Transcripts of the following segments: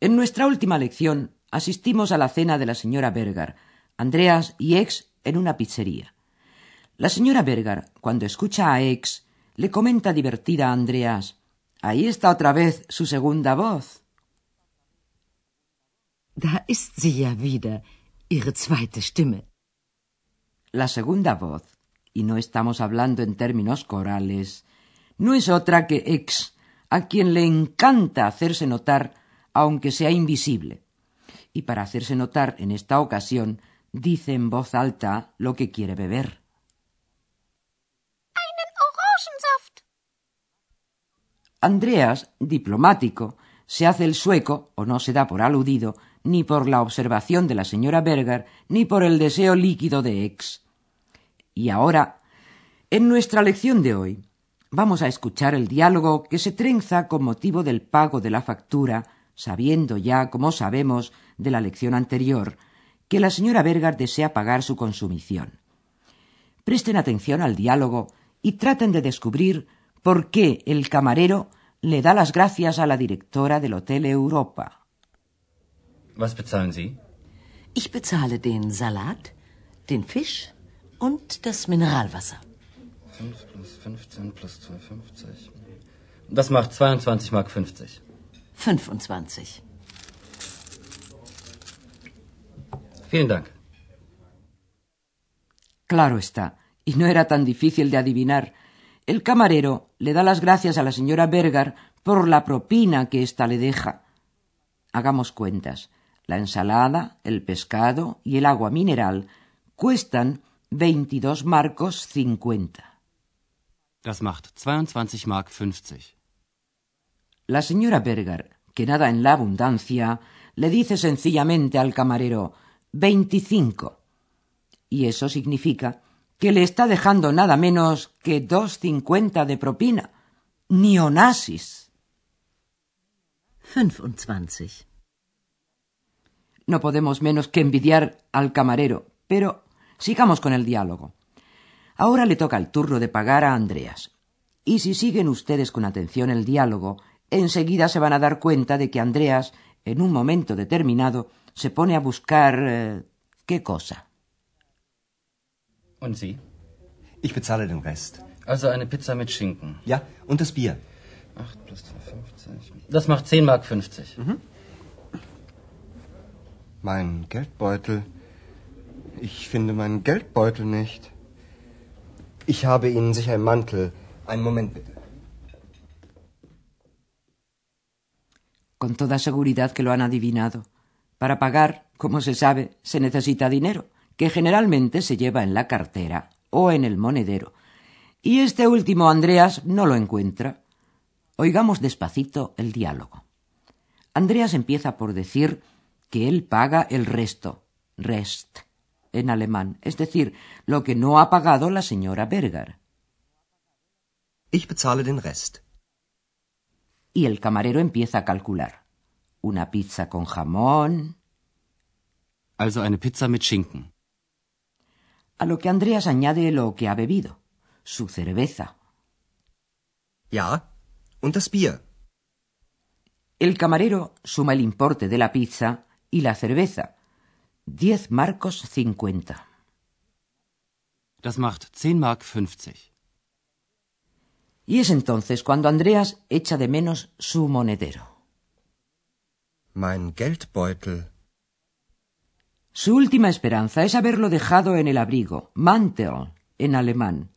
En nuestra última lección asistimos a la cena de la señora Berger, Andreas y Ex en una pizzería. La señora Berger, cuando escucha a Ex, le comenta divertida a Andreas Ahí está otra vez su segunda voz. Da ist sie ja wieder, ihre zweite Stimme. La segunda voz, y no estamos hablando en términos corales, no es otra que Ex, a quien le encanta hacerse notar, aunque sea invisible. Y para hacerse notar en esta ocasión, dice en voz alta lo que quiere beber. Andreas, diplomático, se hace el sueco, o no se da por aludido, ni por la observación de la señora Berger, ni por el deseo líquido de Ex. Y ahora, en nuestra lección de hoy, vamos a escuchar el diálogo que se trenza con motivo del pago de la factura, sabiendo ya, como sabemos, de la lección anterior, que la señora Berger desea pagar su consumición. Presten atención al diálogo y traten de descubrir por qué el camarero le da las gracias a la directora del Hotel Europa. Was bezahlen Sie? Ich bezahle den Salat, den Fisch und das Mineralwasser. 5 plus 15 plus 2,50. Das macht 22 Mark 50. 25. Vielen Dank. Claro está, y no era tan difícil de adivinar. El camarero le da las gracias a la señora Berger por la propina que ésta le deja. Hagamos cuentas. La ensalada, el pescado y el agua mineral cuestan veintidós marcos cincuenta. Das macht 22 Mark 50. La señora Berger, que nada en la abundancia, le dice sencillamente al camarero veinticinco. Y eso significa que le está dejando nada menos que dos cincuenta de propina. Neonasis. 25. No podemos menos que envidiar al camarero, pero sigamos con el diálogo. Ahora le toca el turno de pagar a Andreas. Y si siguen ustedes con atención el diálogo, enseguida se van a dar cuenta de que Andreas, en un momento determinado, se pone a buscar. eh, ¿Qué cosa? Und Sie? Ich bezahle den Rest. Also eine Pizza mit Schinken. Ja, und das Bier. 8 plus 2,50. Das macht 10 Mark 50. Mein Geldbeutel. Ich finde meinen Geldbeutel nicht. Ich habe ihn sicher im Mantel. Einen Moment bitte. Con toda seguridad que lo han adivinado. Para pagar, como se sabe, se necesita dinero, que generalmente se lleva en la cartera o en el monedero. Y este último Andreas no lo encuentra. Oigamos despacito el diálogo. Andreas empieza por decir que él paga el resto, rest, en alemán, es decir, lo que no ha pagado la señora Berger. Ich bezahle den Rest. Y el camarero empieza a calcular. Una pizza con jamón, Also eine Pizza mit Schinken. a lo que Andreas añade lo que ha bebido, su cerveza. Ja, und das Bier. El camarero suma el importe de la pizza y la cerveza. Diez marcos cincuenta. Das macht 10 Mark 50. Y es entonces cuando Andreas echa de menos su monedero. Mein Geldbeutel. Su última esperanza es haberlo dejado en el abrigo, Mantel, en alemán.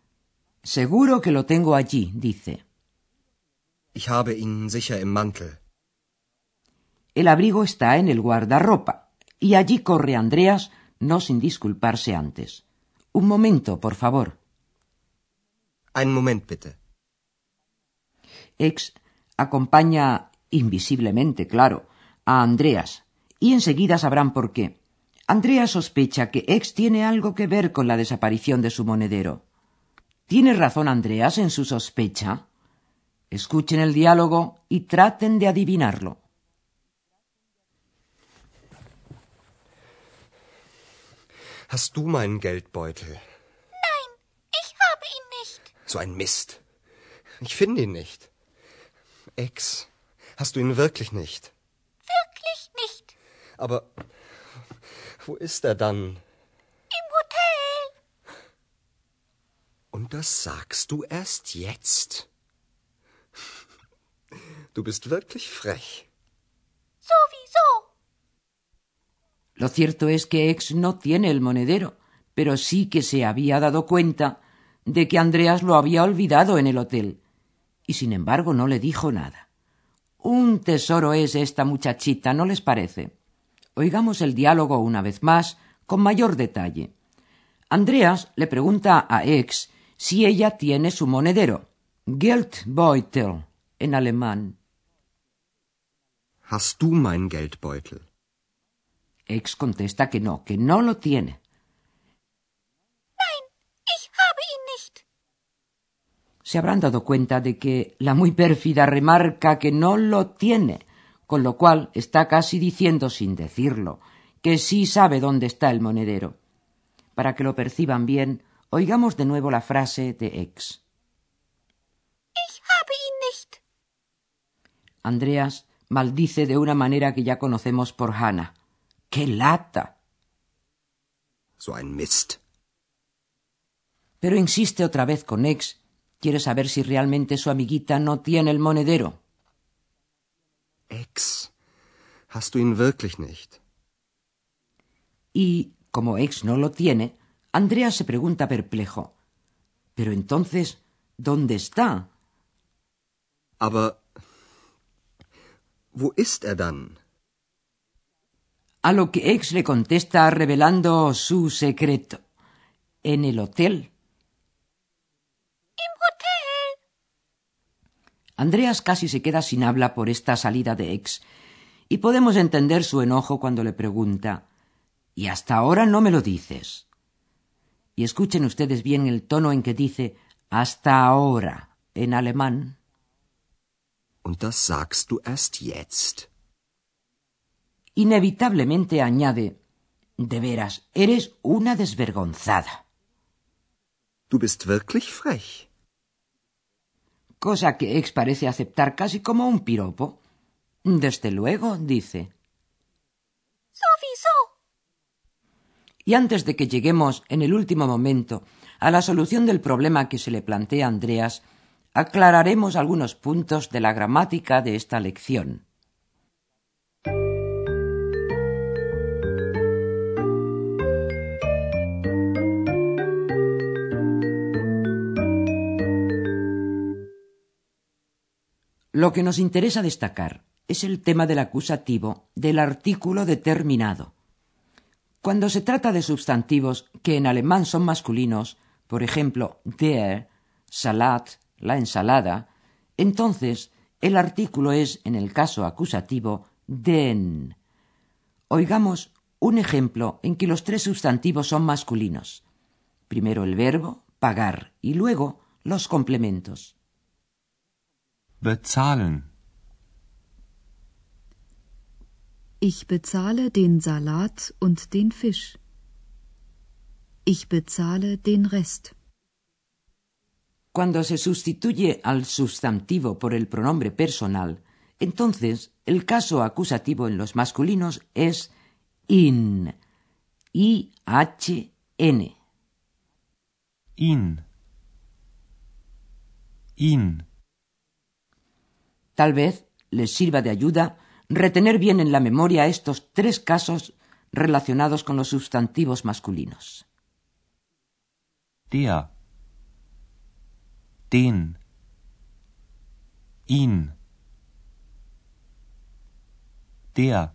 Seguro que lo tengo allí, dice. Ich habe ihn sicher im Mantel. El abrigo está en el guardarropa, y allí corre Andreas, no sin disculparse antes. Un momento, por favor. Einen Moment bitte. Ex acompaña, invisiblemente, claro, a Andreas, y enseguida sabrán por qué. Andreas sospecha que Ex tiene algo que ver con la desaparición de su monedero. ¿Tiene razón Andreas en su sospecha? Escuchen el diálogo y traten de adivinarlo. Hast du meinen Geldbeutel? Nein, ich habe ihn nicht. So ein Mist. Ich finde ihn nicht. Ex, hast du ihn wirklich nicht? Wirklich nicht. Aber wo ist er dann? Im Hotel. Und das sagst du erst jetzt? Du bist wirklich frech. Sowieso. Lo cierto es que Ex no tiene el monedero, pero sí que se había dado cuenta de que Andreas lo había olvidado en el hotel, y sin embargo no le dijo nada. Un tesoro es esta muchachita, ¿no les parece? Oigamos el diálogo una vez más, con mayor detalle. Andreas le pregunta a Ex si ella tiene su monedero, Geldbeutel, en alemán. Hast du meinen Geldbeutel? Ex contesta que no, que no lo tiene. Nein, ich habe ihn nicht. Se habrán dado cuenta de que la muy pérfida remarca que no lo tiene, con lo cual está casi diciendo sin decirlo que sí sabe dónde está el monedero. Para que lo perciban bien, oigamos de nuevo la frase de Ex. Ich habe ihn nicht. Andreas maldice de una manera que ya conocemos por Hannah. ¡Qué lata! So ein Mist. Pero insiste otra vez con Ex. Quiere saber si realmente su amiguita no tiene el monedero. Ex, hast du ihn wirklich nicht? Y, como Ex no lo tiene, Andreas se pregunta perplejo. Pero entonces, ¿dónde está? Aber wo ist er dann? A lo que Ex le contesta revelando su secreto. En el hotel. Im Hotel. Andreas casi se queda sin habla por esta salida de Ex, y podemos entender su enojo cuando le pregunta ¿Y hasta ahora no me lo dices? Y escuchen ustedes bien el tono en que dice hasta ahora en alemán. Und das sagst du erst jetzt. Inevitablemente añade De veras, eres una desvergonzada. Du bist wirklich frech. Cosa que Ex parece aceptar casi como un piropo. Desde luego, dice. Y antes de que lleguemos en el último momento a la solución del problema que se le plantea a Andreas, aclararemos algunos puntos de la gramática de esta lección. Lo que nos interesa destacar es el tema del acusativo del artículo determinado. Cuando se trata de sustantivos que en alemán son masculinos, por ejemplo, der, Salat, la ensalada, entonces el artículo es, en el caso acusativo, den. Oigamos un ejemplo en que los tres sustantivos son masculinos. Primero el verbo, pagar, y luego los complementos. Bezahlen. Ich bezahle den Salat und den Fisch. Ich bezahle den Rest. Cuando se sustituye al sustantivo por el pronombre personal, entonces el caso acusativo en los masculinos es in. I-H-N. In. In. Tal vez les sirva de ayuda retener bien en la memoria estos tres casos relacionados con los sustantivos masculinos. Der. Den. Ihn. Der.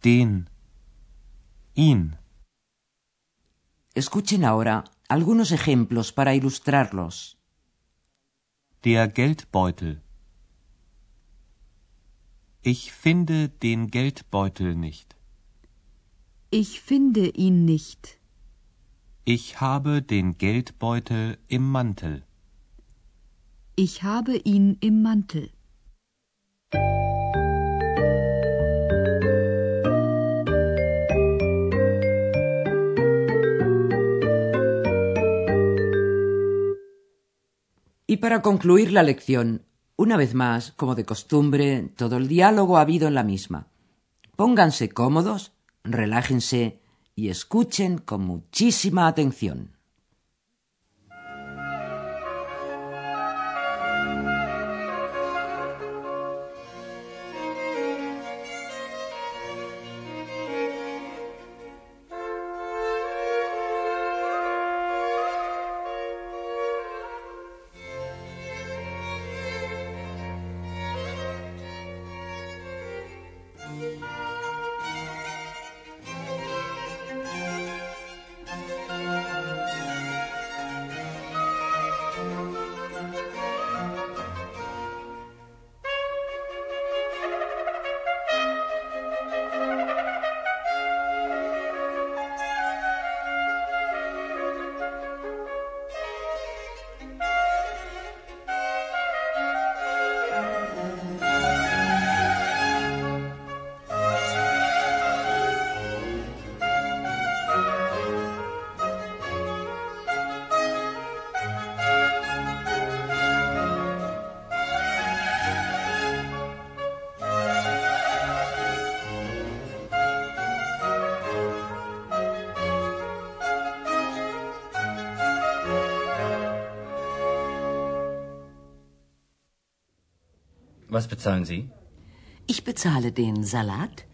Den. Ihn. Escuchen ahora algunos ejemplos para ilustrarlos. Der Geldbeutel. Ich finde den Geldbeutel nicht. Ich finde ihn nicht. Ich habe den Geldbeutel im Mantel. Ich habe ihn im Mantel. Y para concluir la lección, una vez más, como de costumbre, todo el diálogo ha habido en la misma. Pónganse cómodos, relájense y escuchen con muchísima atención. Was bezahlen Sie? Ich bezahle den Salat,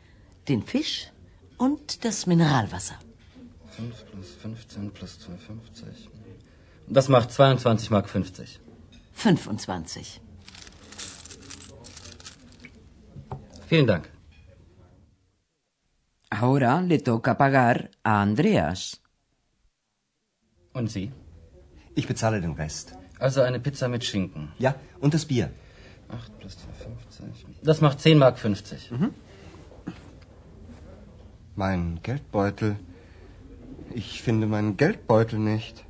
den Fisch und das Mineralwasser. 5 plus 15 plus 2,50. Das macht 22 Mark 50. 25. Vielen Dank. Ahora le toca pagar a Andreas. Und Sie? Ich bezahle den Rest. Also eine Pizza mit Schinken. Ja, und das Bier. 8 plus 2,50. Das macht 10 Mark 50. Mein Geldbeutel. Ich finde meinen Geldbeutel nicht.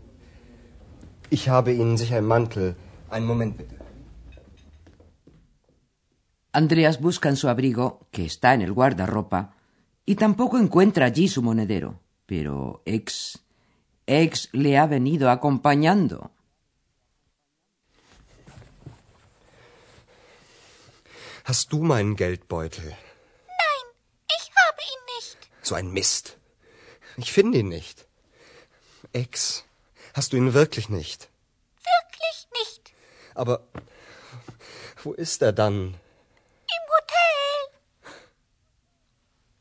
Ich habe Ihnen sicher im Mantel. Einen Moment bitte. Andreas busca en su abrigo, que está en el guardarropa, y tampoco encuentra allí su monedero. Pero ex. ex le ha venido acompañando. Hast du meinen Geldbeutel? Nein, ich habe ihn nicht. So ein Mist. Ich finde ihn nicht. Ex, hast du ihn wirklich nicht? Wirklich nicht. Aber wo ist er dann? Im Hotel.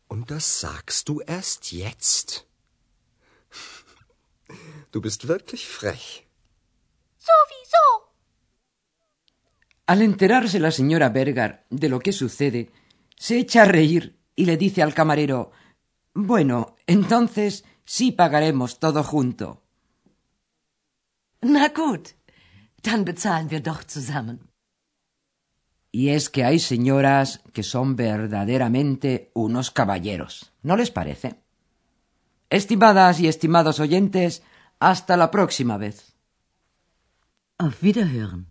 Und das sagst du erst jetzt? Du bist wirklich frech. Sowieso. Al enterarse la señora Berger de lo que sucede, se echa a reír y le dice al camarero Bueno, entonces sí pagaremos todo junto. Na gut, dann bezahlen wir doch zusammen. Y es que hay señoras que son verdaderamente unos caballeros, ¿no les parece? Estimadas y estimados oyentes, hasta la próxima vez. Auf Wiederhören.